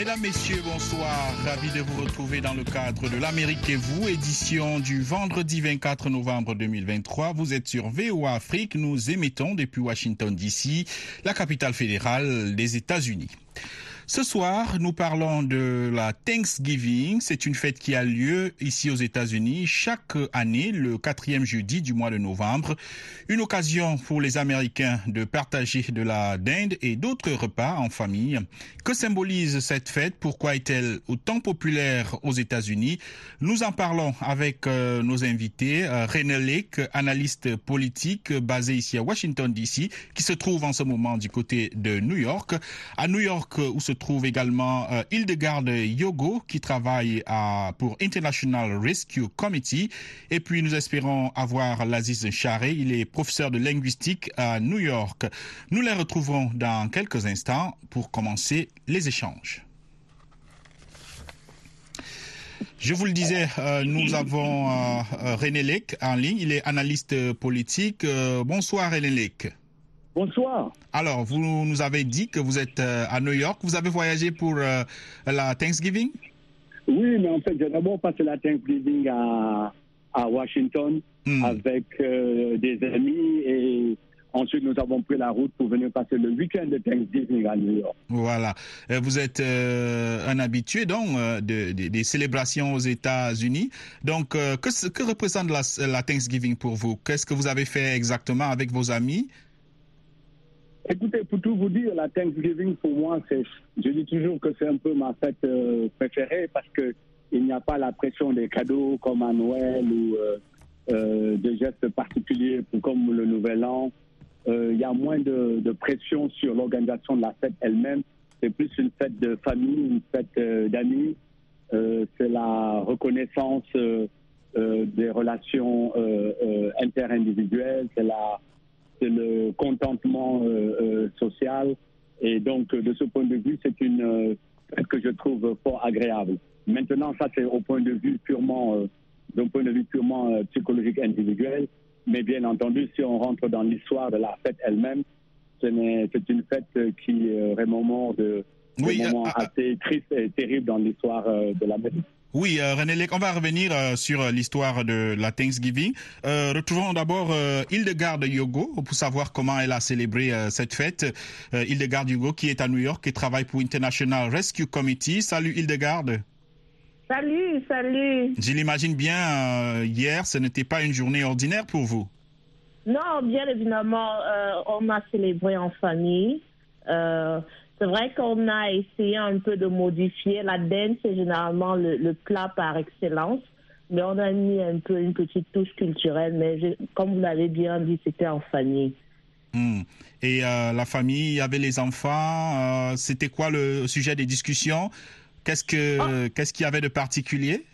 Mesdames, Messieurs, bonsoir. Ravi de vous retrouver dans le cadre de l'Amérique et vous, édition du vendredi 24 novembre 2023. Vous êtes sur VOA Afrique. Nous émettons depuis Washington, D.C., la capitale fédérale des États-Unis. Ce soir, nous parlons de la Thanksgiving. C'est une fête qui a lieu ici aux États-Unis chaque année, le quatrième jeudi du mois de novembre. Une occasion pour les Américains de partager de la dinde et d'autres repas en famille. Que symbolise cette fête? Pourquoi est-elle autant populaire aux États-Unis? Nous en parlons avec euh, nos invités. Euh, René Lake, analyste politique basé ici à Washington, D.C., qui se trouve en ce moment du côté de New York. À New York, où se trouve également euh, Hildegard Yogo, qui travaille pour International Rescue Committee. Et puis, nous espérons avoir l'Aziz Charé. Il est professeur de linguistique à New York. Nous les retrouverons dans quelques instants pour commencer les échanges. Je vous le disais, euh, nous avons euh, euh, René Lec en ligne. Il est analyste politique. Euh, bonsoir René Lec. Bonsoir. Alors, vous nous avez dit que vous êtes euh, à New York. Vous avez voyagé pour euh, la Thanksgiving? Oui, mais en fait, j'ai d'abord passé la Thanksgiving à, à Washington Hmm. avec euh, des amis et ensuite nous avons pris la route pour venir passer le week-end de Thanksgiving à New York. Voilà. Vous êtes euh, un habitué donc de- de- des célébrations aux États-Unis. Donc, euh, que, représente la, la Thanksgiving pour vous? Qu'est-ce que vous avez fait exactement avec vos amis? Écoutez, pour tout vous dire, la Thanksgiving pour moi, je dis toujours que c'est un peu ma fête euh, préférée parce que il n'y a pas la pression des cadeaux comme à Noël ou euh, euh, de gestes particuliers comme le Nouvel An. Euh, il y a moins de, de pression sur l'organisation de la fête elle-même. C'est plus une fête de famille, une fête euh, d'amis. C'est la reconnaissance des relations interindividuelles. C'est la le contentement euh, euh, social. Et donc, euh, de ce point de vue, c'est une fête que je trouve fort agréable. Maintenant, ça, c'est au point de vue purement, d'un point de vue purement psychologique individuel. Mais bien entendu, si on rentre dans l'histoire de la fête elle-même, c'est une fête qui moment de, Oui, moments euh, assez triste et terrible dans l'histoire de l'Amérique. Oui, euh, René Lec, on va revenir euh, sur euh, l'histoire de la Thanksgiving. Retrouvons d'abord euh, Hildegard Yogo pour savoir comment elle a célébré cette fête. Euh, Hildegard Yogo qui est à New York et travaille pour International Rescue Committee. Salut Hildegard. Salut, salut. Je l'imagine bien, hier, ce n'était pas une journée ordinaire pour vous. Non, bien évidemment, on a célébré en famille. C'est vrai qu'on a essayé un peu de modifier. La dance, c'est généralement le, le plat par excellence. Mais on a mis un peu une petite touche culturelle. Mais je- comme vous l'avez bien dit, c'était en famille. Hmm. Et euh, la famille, il y avait les enfants. euh, C'était quoi le sujet des discussions? Qu'est-ce que qu'est-ce qu'il y avait de particulier?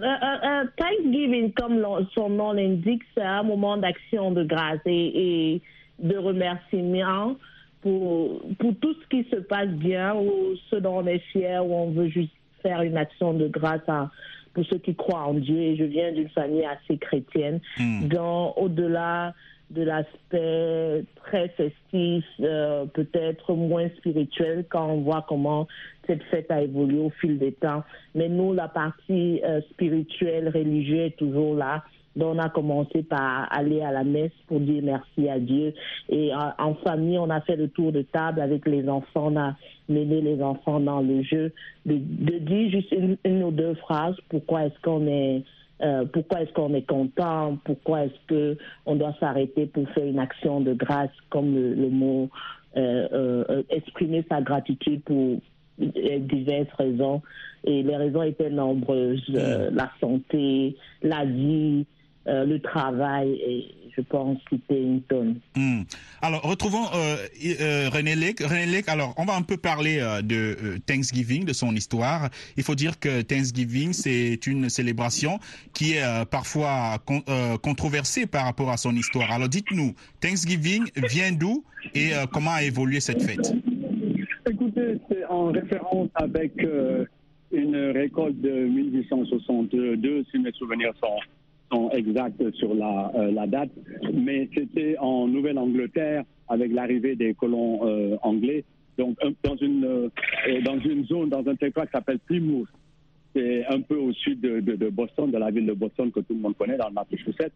Euh, Thanksgiving, comme son nom l'indique, c'est un moment d'action de grâce et, et de remerciement pour, pour tout ce qui se passe bien ou ce dont on est fier ou on veut juste faire une action de grâce à, pour ceux qui croient en Dieu. Et je viens d'une famille assez chrétienne. Hmm. Donc, au-delà de l'aspect très festif, euh, peut-être moins spirituel, quand on voit comment cette fête a évolué au fil des temps. Mais nous, la partie euh, spirituelle, religieuse est toujours là. Donc, on a commencé par aller à la messe pour dire merci à Dieu. Et euh, en famille, on a fait le tour de table avec les enfants. On a mené les enfants dans le jeu de, de dire juste une, une ou deux phrases. Pourquoi est-ce qu'on est euh, pourquoi est-ce qu'on est content, pourquoi est-ce que on doit s'arrêter pour faire une action de grâce, comme le, le mot euh, euh, exprimer sa gratitude pour diverses raisons. Et les raisons étaient nombreuses euh, la santé, la vie, euh, le travail. Et je pense, quitter une tonne. Hmm. Alors, retrouvons euh, euh, René Lec. René Lec, alors, on va un peu parler euh, de euh, Thanksgiving, de son histoire. Il faut dire que Thanksgiving, c'est une célébration qui est euh, parfois con- euh, controversée par rapport à son histoire. Alors, dites-nous, Thanksgiving vient d'où et euh, comment a évolué cette fête? Écoutez, c'est en référence avec euh, une récolte de 1862, si mes souvenirs sont, sont exacts sur la, euh, la date, mais c'était en Nouvelle-Angleterre avec l'arrivée des colons euh, anglais, donc dans une, euh, dans une zone, dans un territoire qui s'appelle Plymouth. C'est un peu au sud de, de- Boston, de la ville de Boston que tout le monde connaît, dans le Massachusetts.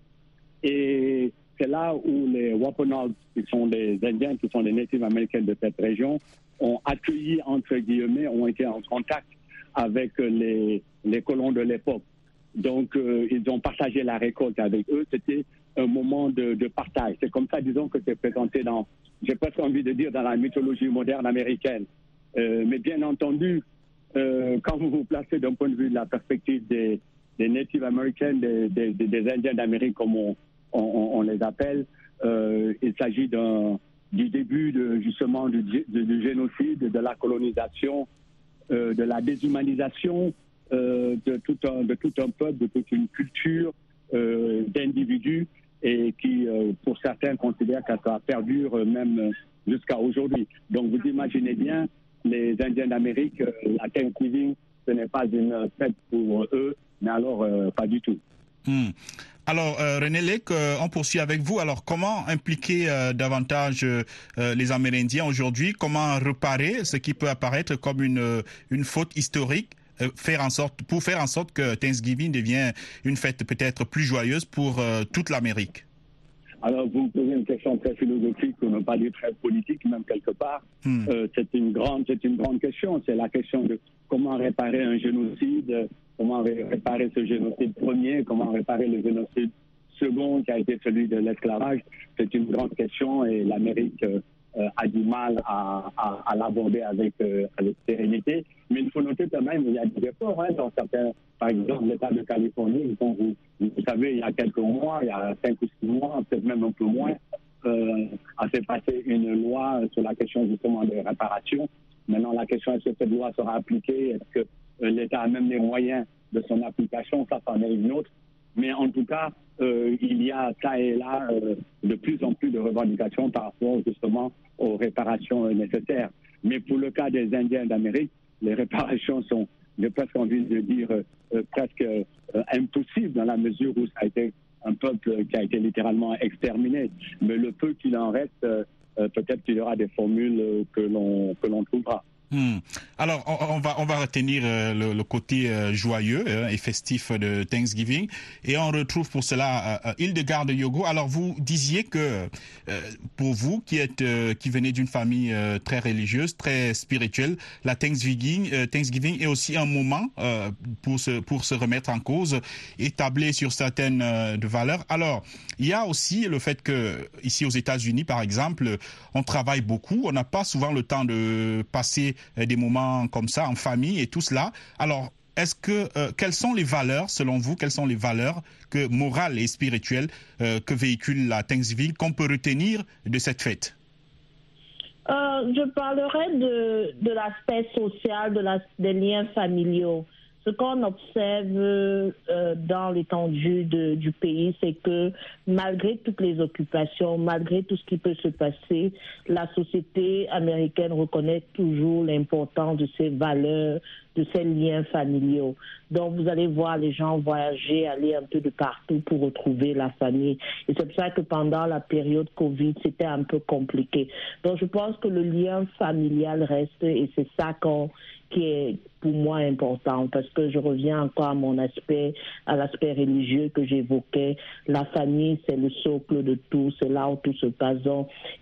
Et c'est là où les Wampanoags, qui sont les Indiens, qui sont les natifs américains de cette région, ont accueilli, entre guillemets, ont été en contact avec les, les colons de l'époque. Donc, euh, ils ont partagé la récolte avec eux. C'était un moment de, de partage. C'est comme ça, disons, que c'est présenté dans, j'ai presque envie de dire, dans la mythologie moderne américaine. Euh, mais bien entendu, euh, quand vous vous placez d'un point de vue de la perspective des, des Native Americans, des, des, des- Indiens d'Amérique, comme on, on- on les appelle, euh, il s'agit d'un du début de, justement du, du- du génocide, de la colonisation, euh, de la déshumanisation euh, de, tout un, de tout un peuple, de toute une culture euh, d'individus et qui, euh, pour certains, considèrent que ça perdure même jusqu'à aujourd'hui. Donc vous imaginez bien, les Indiens d'Amérique, la Thanksgiving, ce n'est pas une fête pour eux, mais alors pas du tout. Hmm. Alors, euh, René Lec, on poursuit avec vous. Alors, comment impliquer davantage les Amérindiens aujourd'hui? Comment réparer ce qui peut apparaître comme une, une faute historique? Faire en sorte, pour faire en sorte que Thanksgiving devienne une fête peut-être plus joyeuse pour euh, toute l'Amérique Alors, vous me posez une question très philosophique, pour ne pas dire très politique, même quelque part. Hmm. Euh, c'est une grande, c'est une grande question. C'est la question de comment réparer un génocide, euh, comment ré- réparer ce génocide premier, comment réparer le génocide second qui a été celui de l'esclavage. C'est une grande question et l'Amérique euh, euh, a du mal à, l'aborder avec, euh, avec sérénité. Mais il faut noter quand même qu'il y a des efforts hein, dans certains, par exemple l'État de Californie, dont vous, savez, il y a quelques mois, il y a cinq ou six mois, peut-être même un peu moins, euh, a fait passer une loi sur la question justement des réparations. Maintenant, la question est-ce que cette loi sera appliquée? Est-ce que euh, l'État a même les moyens de son application? Ça, c'en est une autre. Mais en tout cas, euh, il y a ça et là euh, de plus en plus de revendications par rapport justement aux réparations nécessaires. Mais pour le cas des Indiens d'Amérique, les réparations sont, j'ai presque envie de dire, euh, euh, presque euh, impossibles dans la mesure où ça a été un peuple qui a été littéralement exterminé. Mais le peu qu'il en reste, peut-être qu'il y aura des formules que l'on trouvera. Hmm. Alors, on, va on va retenir euh, le, le côté euh, joyeux euh, et festif de Thanksgiving et on retrouve pour cela euh, Hildegarde Yogo. Alors, vous disiez que pour vous qui êtes qui venez d'une famille très religieuse, très spirituelle, la Thanksgiving Thanksgiving est aussi un moment pour se pour se remettre en cause, établir sur certaines de valeurs. Alors, il y a aussi le fait que ici aux États-Unis, par exemple, on travaille beaucoup, on n'a pas souvent le temps de passer des moments comme ça en famille et tout cela. Alors, est-ce que euh, quelles sont les valeurs, selon vous, quelles sont les valeurs que morales et spirituelles euh, que véhicule la Thanksgiving qu'on peut retenir de cette fête? Euh, je parlerai de, de l'aspect social, de la, des liens familiaux. Ce qu'on observe euh, dans l'étendue du pays, c'est que malgré toutes les occupations, malgré tout ce qui peut se passer, la société américaine reconnaît toujours l'importance de ces valeurs, de ces liens familiaux. Donc vous allez voir les gens voyager, aller un peu de partout pour retrouver la famille. Et c'est pour ça que pendant la période Covid, c'était un peu compliqué. Donc je pense que le lien familial reste et c'est ça qu'on qui est pour moi important parce que je reviens encore à mon aspect, à l'aspect religieux que j'évoquais. La famille, c'est le socle de tout, c'est là où tout se passe.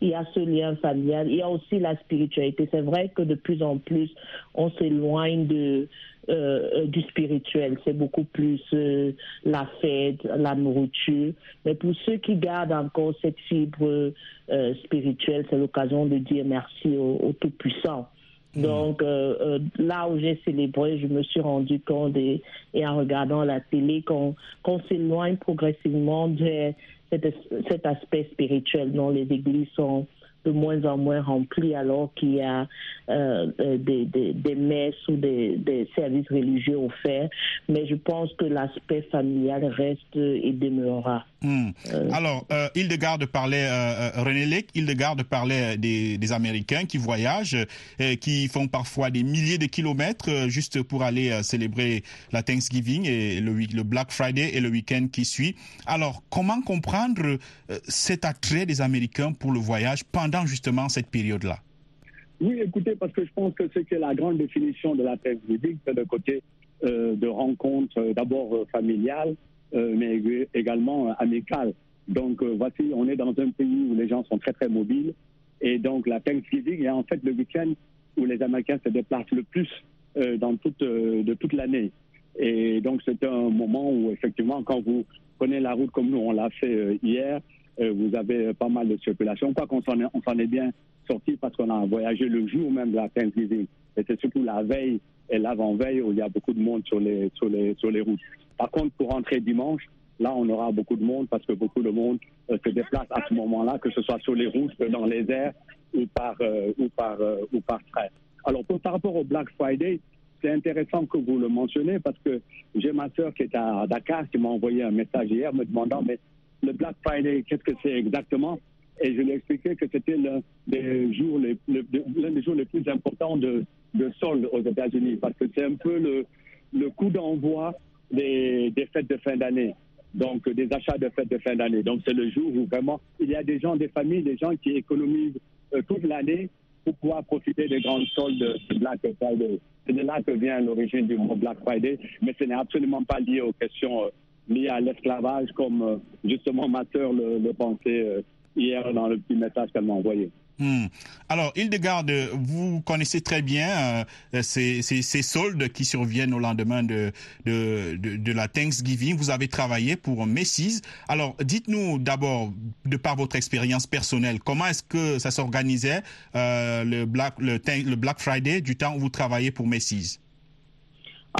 Il y a ce lien familial, il y a aussi la spiritualité. C'est vrai que de plus en plus, on s'éloigne de euh, du spirituel. C'est beaucoup plus euh, la fête, la nourriture. Mais pour ceux qui gardent encore cette fibre euh, spirituelle, c'est l'occasion de dire merci au, au Tout-Puissant. Donc euh, euh, là où j'ai célébré, je me suis rendu compte et, en regardant la télé qu'on s'éloigne progressivement des, cet, aspect spirituel dont les églises sont de moins en moins rempli alors qu'il y a euh, des, messes ou des, des, services religieux offerts. Mais je pense que l'aspect familial reste et demeurera. Mmh. Euh, alors, euh, Hildegarde parlait, euh, René Lec, Hildegarde parlait des, des, Américains qui voyagent, qui font parfois des milliers de kilomètres juste pour aller célébrer la Thanksgiving et le, le Black Friday et le week-end qui suit. Alors, comment comprendre cet attrait des Américains pour le voyage pendant justement cette période-là? Oui, écoutez, parce que je pense que c'est que la grande définition de la Thanksgiving, c'est le côté de rencontre d'abord familiale, euh, mais également amical. Donc euh, voici, on est dans un pays où les gens sont très très mobiles et donc la Thanksgiving est en fait le week-end où les Américains se déplacent le plus euh, dans toute, de toute l'année. Et donc c'est un moment où effectivement quand vous prenez la route comme nous on l'a fait hier, vous avez pas mal de circulation. Quoi qu'on s'en est, est bien sorti parce qu'on a voyagé le jour même de la Thanksgiving. Et c'est surtout la veille et l'avant-veille où il y a beaucoup de monde sur les, sur les, sur les routes. Par contre, pour rentrer dimanche, là, on aura beaucoup de monde parce que beaucoup de monde euh, se déplace à ce moment-là, que ce soit sur les routes, dans les airs ou par, euh, ou par, euh, ou par train. Alors, par rapport au Black Friday, c'est intéressant que vous le mentionnez parce que j'ai ma sœur qui est à Dakar qui m'a envoyé un message hier me demandant mais le Black Friday, qu'est-ce que c'est exactement? Et je lui ai expliqué que c'était l'un des jours l'un des jours les plus importants de, de solde aux États-Unis parce que c'est un peu le, le coup d'envoi des, des fêtes de fin d'année, donc des achats de fêtes de fin d'année. Donc c'est le jour où vraiment il y a des gens, des familles, des gens qui économisent euh, toute l'année pour pouvoir profiter des grandes soldes de Black Friday. C'est de là que vient l'origine du mot Black Friday, mais ce n'est absolument pas lié aux questions euh, liées à l'esclavage comme euh, justement ma le, le pensait hier dans le petit message qu'elle m'a envoyé. Hmm. Alors, Hildegarde, vous connaissez très bien euh, ces, soldes qui surviennent au lendemain de, de, la Thanksgiving. Vous avez travaillé pour Macy's. Alors, dites-nous d'abord, de par votre expérience personnelle, comment est-ce que ça s'organisait euh, le, Black, le, le Black Friday du temps où vous travaillez pour Macy's?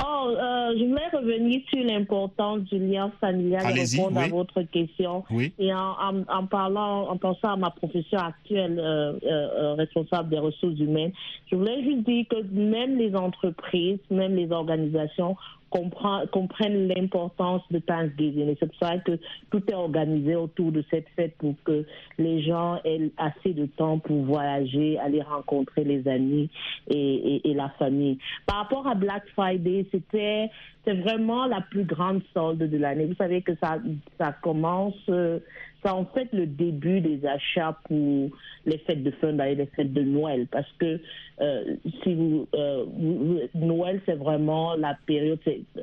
Oh, euh, je voulais revenir sur l'importance du lien familial et répondre oui. à votre question. Oui. Et en, en, en, parlant, en pensant à ma profession actuelle, euh, euh, responsable des ressources humaines, je voulais juste dire que même les entreprises, même les organisations comprennent l'importance de Thanksgiving. Et c'est pour ça que tout est organisé autour de cette fête pour que les gens aient assez de temps pour voyager, aller rencontrer les amis et, et, et la famille. Par rapport à Black Friday, c'était c'est vraiment la plus grande solde de l'année. Vous savez que ça, ça commence, c'est en fait le début des achats pour les fêtes de fin d'année, les fêtes de Noël, parce que euh, si euh, vous Noël c'est vraiment la période,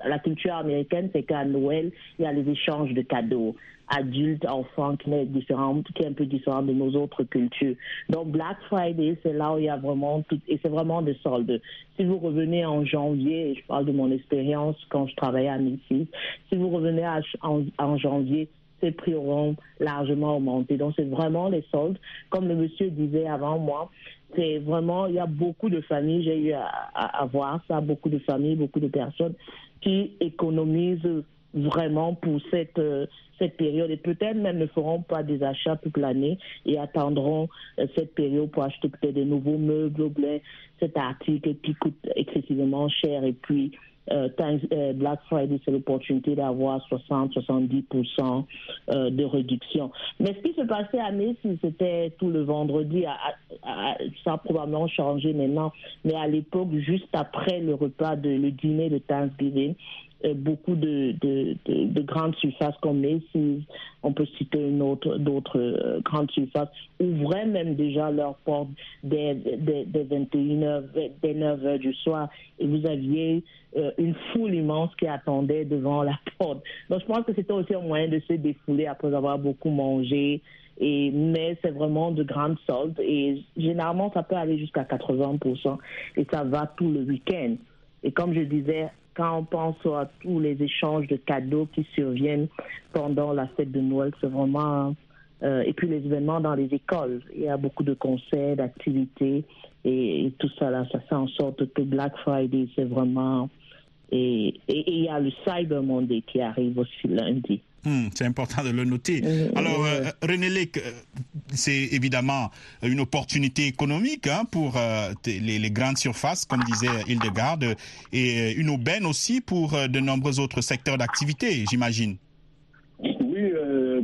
la culture américaine, c'est qu'à Noël il y a les échanges de cadeaux adultes, enfants, qui est différent, qui est un peu différent de nos autres cultures. Donc Black Friday, c'est là où il y a vraiment et c'est vraiment des soldes. Si vous revenez en janvier, je parle de mon expérience quand je travaillais à Macy's, si vous revenez en, janvier, ces prix auront largement augmenté. Donc c'est vraiment les soldes. Comme le monsieur disait avant moi, c'est vraiment, il y a beaucoup de familles, j'ai eu à voir ça, beaucoup de familles, beaucoup de personnes qui économisent vraiment pour cette, euh, cette période et peut-être même ne feront pas des achats toute l'année et attendront euh, cette période pour acheter peut-être des nouveaux meubles ou bien cet article qui coûte excessivement cher et puis euh, Black Friday, c'est l'opportunité d'avoir 60-70% euh, de réduction. Mais ce qui se passait à Macy's, c'était tout le vendredi. Ça a probablement changé maintenant. Mais à l'époque, juste après le repas, de, le dîner de Thanksgiving, beaucoup de, de, de, de, grandes surfaces comme Macy's, on peut citer d'autres euh, grandes surfaces, ouvraient même déjà leurs portes dès 21h, dès 9h du soir, et vous aviez euh, une foule immense qui attendait devant la porte. Donc je pense que c'était aussi un moyen de se défouler après avoir beaucoup mangé. Et, mais c'est vraiment de grandes soldes et généralement ça peut aller jusqu'à 80% et ça va tout le week-end. Et comme je disais, quand on pense à tous les échanges de cadeaux qui surviennent pendant la fête de Noël, c'est vraiment... Euh, et puis les événements dans les écoles. Il y a beaucoup de concerts, d'activités et, et, tout ça là, ça fait en sorte que Black Friday, c'est vraiment... Et il y a le Cyber Monday qui arrive aussi lundi. Hmm, c'est important de le noter. Alors, euh, René Lec, euh, c'est évidemment une opportunité économique hein, pour euh, les, grandes surfaces, comme disait Hildegarde, et une aubaine aussi pour de nombreux autres secteurs d'activité, j'imagine. Oui,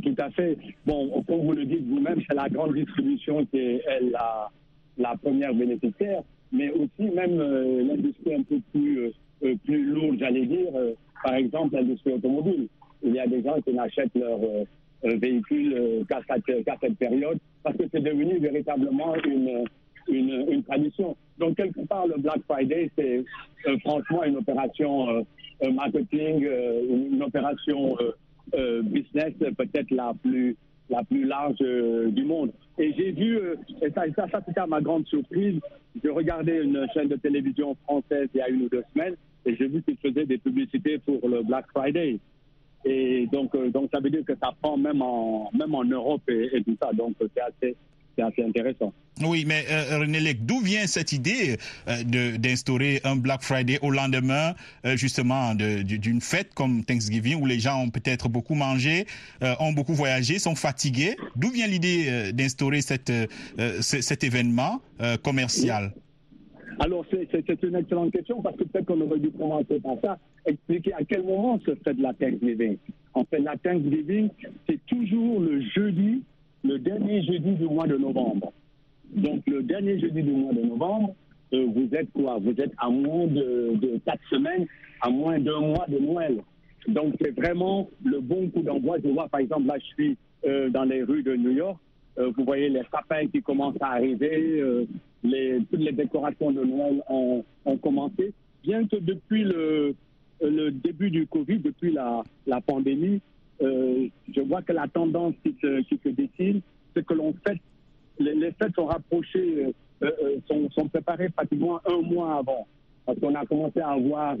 tout à fait. Bon, comme vous le dites vous-même, c'est la grande distribution qui est la, la première bénéficiaire, mais aussi même l'industrie un peu plus, plus lourde, j'allais dire, par exemple l'industrie automobile il y a des gens qui n'achètent leur euh, euh, véhicule euh, qu'à cette, période parce que c'est devenu véritablement une, une, tradition. Donc, quelque part, le Black Friday, c'est franchement une opération marketing, une, opération business peut-être la plus, la plus large du monde. Et j'ai vu, et ça, ça, ça c'était à ma grande surprise, j'ai regardé une chaîne de télévision française il y a une ou deux semaines et j'ai vu qu'ils faisaient des publicités pour le Black Friday. Et donc, euh, donc ça veut dire que ça prend même en, même en Europe et, tout ça. Donc, c'est assez, assez intéressant. Oui, mais euh, René Lec, d'où vient cette idée euh, d'instaurer un Black Friday au lendemain, euh, justement, d'une fête comme Thanksgiving, où les gens ont peut-être beaucoup mangé, ont beaucoup voyagé, sont fatigués? D'où vient l'idée d'instaurer cet événement commercial? Alors, c'est une excellente question parce que peut-être qu'on aurait dû commencer par ça, expliquer à quel moment se fait la Thanksgiving. En fait, la Thanksgiving, c'est toujours le jeudi, le dernier jeudi du mois de novembre. Donc, le dernier jeudi du mois de novembre, euh, vous êtes quoi? Vous êtes à moins de, quatre semaines, à moins d'un mois de Noël. Donc, c'est vraiment le bon coup d'envoi. Je vois, par exemple, là, je suis euh, dans les rues de New York. Euh, vous voyez les sapins qui commencent à arriver, les, toutes les décorations de Noël ont, commencé. Bien que depuis le, début du Covid, depuis la, pandémie, euh, je vois que la tendance qui se, qui dessine, c'est que les, fêtes sont rapprochées, euh, euh, sont, préparées pratiquement un mois avant. Parce qu'on a commencé à voir,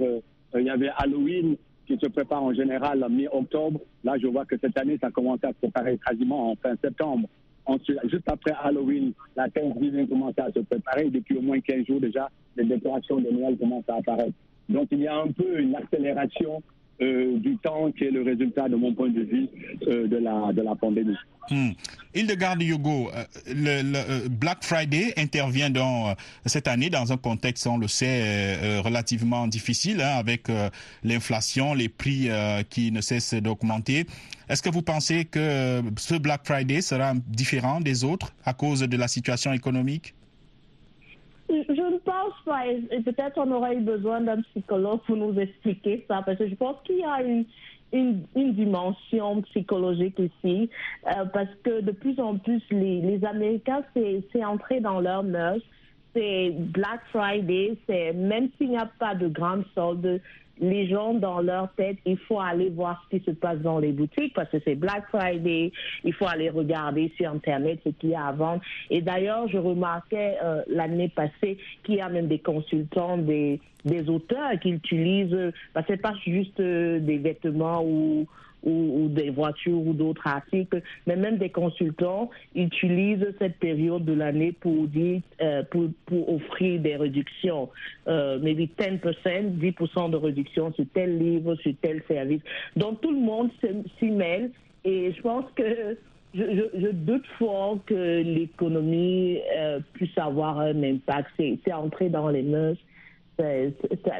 il y avait Halloween qui se prépare en général mi-octobre. Là, je vois que cette année, ça a commencé à se préparer quasiment en fin septembre. Juste après Halloween, la Thanksgiving commence à se préparer. Depuis au moins 15 jours déjà, les décorations de Noël commencent à apparaître. Donc il y a un peu une accélération euh, du temps qui est le résultat, de mon point de vue, euh, de, la, de la pandémie. Hmm. Hildegarde Hugo, euh, le, Black Friday intervient dans, cette année dans un contexte, on le sait, relativement difficile, hein, avec l'inflation, les prix qui ne cessent d'augmenter. Est-ce que vous pensez que ce Black Friday sera différent des autres à cause de la situation économique? Je ne pense pas, et peut-être on aurait eu besoin d'un psychologue pour nous expliquer ça, parce que je pense qu'il y a une, une, dimension psychologique ici, euh, parce que de plus en plus, les, Américains, c'est entré dans leur mœurs. C'est Black Friday, c'est même s'il n'y a pas de grandes soldes, les gens dans leur tête, il faut aller voir ce qui se passe dans les boutiques parce que c'est Black Friday, il faut aller regarder sur Internet ce qu'il y a à vendre. Et d'ailleurs, je remarquais euh, l'année passée qu'il y a même des consultants, des, des auteurs qui utilisent, parce que c'est pas juste euh, des vêtements ou ou, des voitures ou d'autres articles, mais même des consultants utilisent cette période de l'année pour dire, euh, pour, pour, offrir des réductions, euh, maybe 10%, 10% de réduction sur tel livre, sur tel service. Donc tout le monde s'y mêle et je pense que je, je, doute fort que l'économie euh, puisse avoir un impact. C'est entrer dans les mœurs, ça,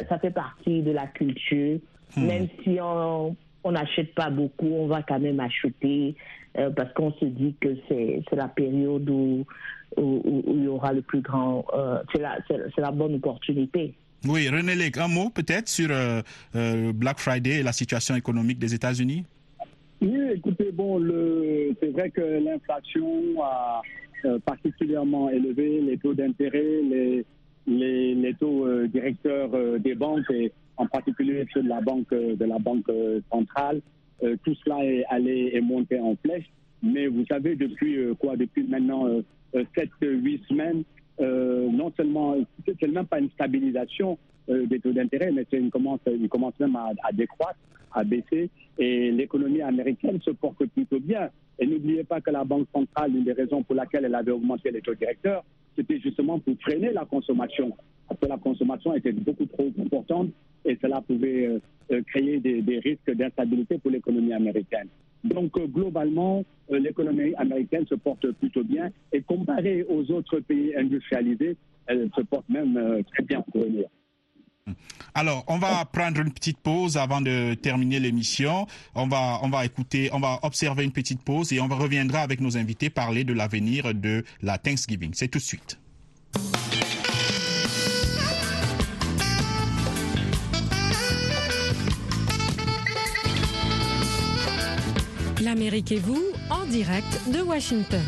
ça, fait partie de la culture, hmm. même si on on n'achète pas beaucoup, on va quand même acheter euh, parce qu'on se dit que c'est la période où, où, il y aura le plus grand, euh, c'est la, la, bonne opportunité. Oui, René Lec, un mot peut-être sur euh, Black Friday et la situation économique des États-Unis? Oui, écoutez, bon, c'est vrai que l'inflation a particulièrement élevé les taux d'intérêt, les, les, les, taux directeurs des banques et en particulier ceux de la banque, de la banque centrale. Euh, tout cela est allé et monté en flèche. Mais vous savez, depuis euh, quoi Depuis maintenant 7-8 euh, semaines, non seulement, c'est même pas une stabilisation des taux d'intérêt, mais une commence, il commence même à, décroître, à baisser. Et l'économie américaine se porte plutôt bien. Et n'oubliez pas que la Banque centrale, une des raisons pour laquelle elle avait augmenté les taux directeurs, c'était justement pour freiner la consommation. Parce que la consommation était beaucoup trop importante et cela pouvait euh, euh, créer des, risques d'instabilité pour l'économie américaine. Donc, euh, globalement, l'économie américaine se porte plutôt bien. Et comparée aux autres pays industrialisés, elle se porte même très bien pour venir. Alors, on va prendre une petite pause avant de terminer l'émission. On va, on va écouter, on va observer une petite pause et on reviendra avec nos invités parler de l'avenir de la Thanksgiving. C'est tout de suite. L'Amérique et vous, en direct de Washington.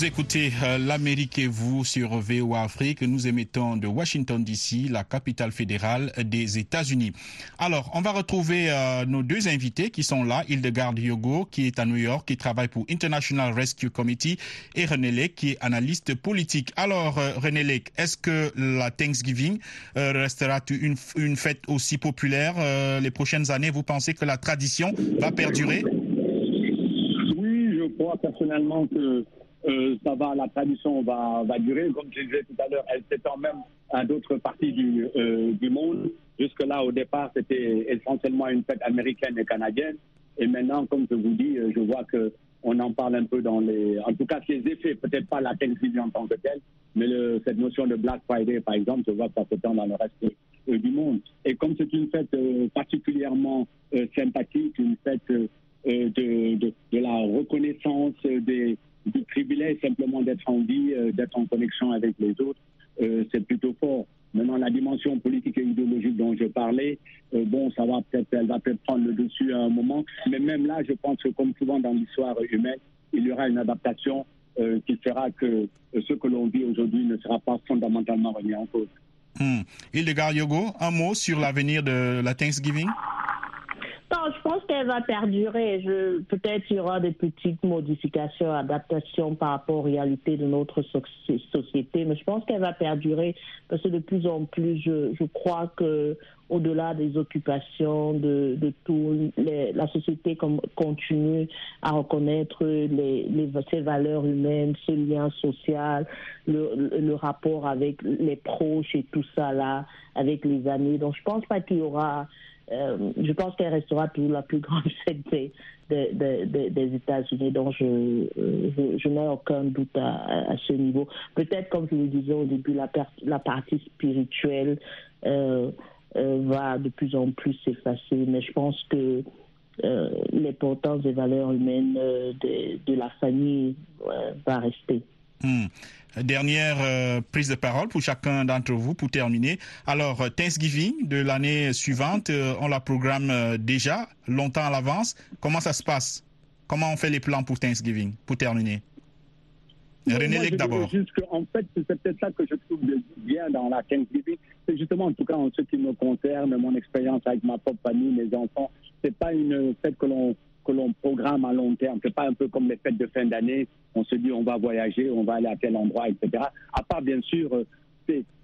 Vous écoutez euh, l'Amérique et vous sur VOA Afrique. Nous émettons de Washington DC, la capitale fédérale des États-Unis. Alors, on va retrouver euh, nos deux invités qui sont là. Hildegard Yogo, qui est à New York, qui travaille pour International Rescue Committee, et René Lec, qui est analyste politique. Alors, euh, René Lec, est-ce que la Thanksgiving euh, restera une, une, fête aussi populaire euh, les prochaines années? Vous pensez que la tradition va perdurer? Oui, je crois personnellement que euh, ça va, la tradition va, va durer. Comme je disais tout à l'heure, elle s'étend même à d'autres parties du, euh, du monde. Jusque-là, au départ, c'était essentiellement une fête américaine et canadienne. Et maintenant, comme je vous dis, je vois que on en parle un peu dans les... En tout cas, ses effets, peut-être pas la Thanksgiving en tant que telle, mais le, cette notion de Black Friday, par exemple, je vois que ça s'étend dans le reste euh, du monde. Et comme c'est une fête euh, particulièrement euh, sympathique, une fête de, de, de, la reconnaissance des du privilège simplement d'être en vie, euh, d'être en connexion avec les autres, euh, c'est plutôt fort. Maintenant, la dimension politique et idéologique dont je parlais, euh, bon, ça va peut-être, elle prendre le dessus à un moment, mais même là, je pense que comme souvent dans l'histoire humaine, il y aura une adaptation qui fera que ce que l'on vit aujourd'hui ne sera pas fondamentalement remis en cause. Hmm. Hildegard Yogo, un mot sur l'avenir de la Thanksgiving? Non, je pense qu'elle va perdurer. Je, peut-être il y aura des petites modifications, adaptations par rapport aux réalités de notre so société, mais je pense qu'elle va perdurer parce que de plus en plus, je, je crois que au-delà des occupations de, de tout, la société continue à reconnaître les, les, ces valeurs humaines, ce lien social, le, le, rapport avec les proches et tout ça là, avec les amis. Donc je pense pas qu'il y aura euh, je pense qu'elle restera toujours la plus grande fête des, États-Unis, donc je, je n'ai aucun doute à, ce niveau. Peut-être, comme je le disais au début, la, la partie spirituelle euh, euh, va de plus en plus s'effacer, mais je pense que euh, l'importance des valeurs humaines euh, de, de, la famille va rester. Hmm. Dernière euh, prise de parole pour chacun d'entre vous pour terminer. Alors, Thanksgiving de l'année suivante, euh, on la programme euh, déjà longtemps à l'avance. Comment ça se passe? Comment on fait les plans pour Thanksgiving pour terminer? René Lec d'abord. En fait, c'est peut-être ça que je trouve bien dans la Thanksgiving. C'est justement, en tout cas, en ce qui me concerne, mon expérience avec ma propre famille, mes enfants, c'est pas une fête que l'on que l'on programme à long terme. C'est pas un peu comme les fêtes de fin d'année. On se dit on va voyager, on va aller à tel endroit, etc. À part bien sûr, euh,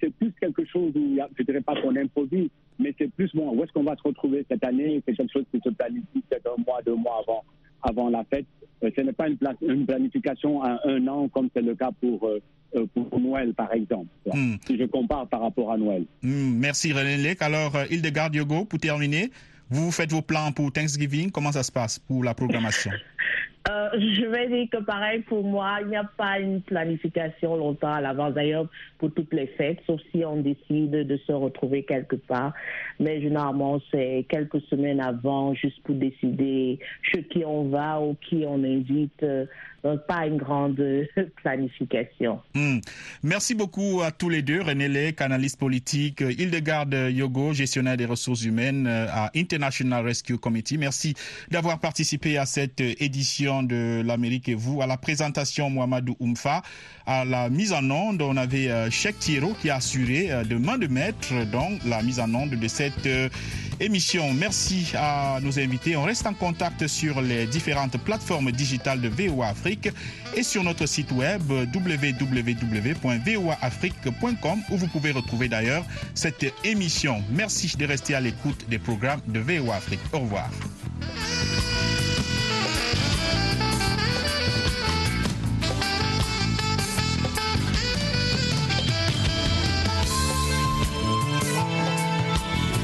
c'est plus quelque chose où je dirais pas qu'on improvise, mais c'est plus bon. Où est-ce qu'on va se retrouver cette année? C'est quelque chose qui se planifie peut-être un mois, deux mois avant avant la fête. Euh, ce n'est pas une, une, planification à un an comme c'est le cas pour euh, pour Noël, par exemple. Mm. Si je compare par rapport à Noël. Mm, merci René Lec. Alors, Hildegard Yogo, pour terminer, vous faites vos plans pour Thanksgiving? Comment ça se passe pour la programmation? Euh, je vais dire que pareil pour moi, il n'y a pas une planification longtemps à l'avance. D'ailleurs, pour toutes les fêtes, sauf si on décide de se retrouver quelque part. Mais généralement, c'est quelques semaines avant, juste pour décider chez qui on va ou qui on invite. Donc, pas une grande planification. Hmm. Merci beaucoup à tous les deux, René Lec, analyste politique, Hildegard Yogo, gestionnaire des ressources humaines à International Rescue Committee. Merci d'avoir participé à cette édition de l'Amérique et vous. À la présentation, Mohamedou Oumfa. À la mise en onde, on avait euh, Cheikh Thiro qui a assuré euh, de main de maître donc la mise en onde de cette euh, émission. Merci à nos invités. On reste en contact sur les différentes plateformes digitales de VOA Afrique et sur notre site web www.voaafrique.com où vous pouvez retrouver d'ailleurs cette émission. Merci de rester à l'écoute des programmes de VOA Afrique. Au revoir.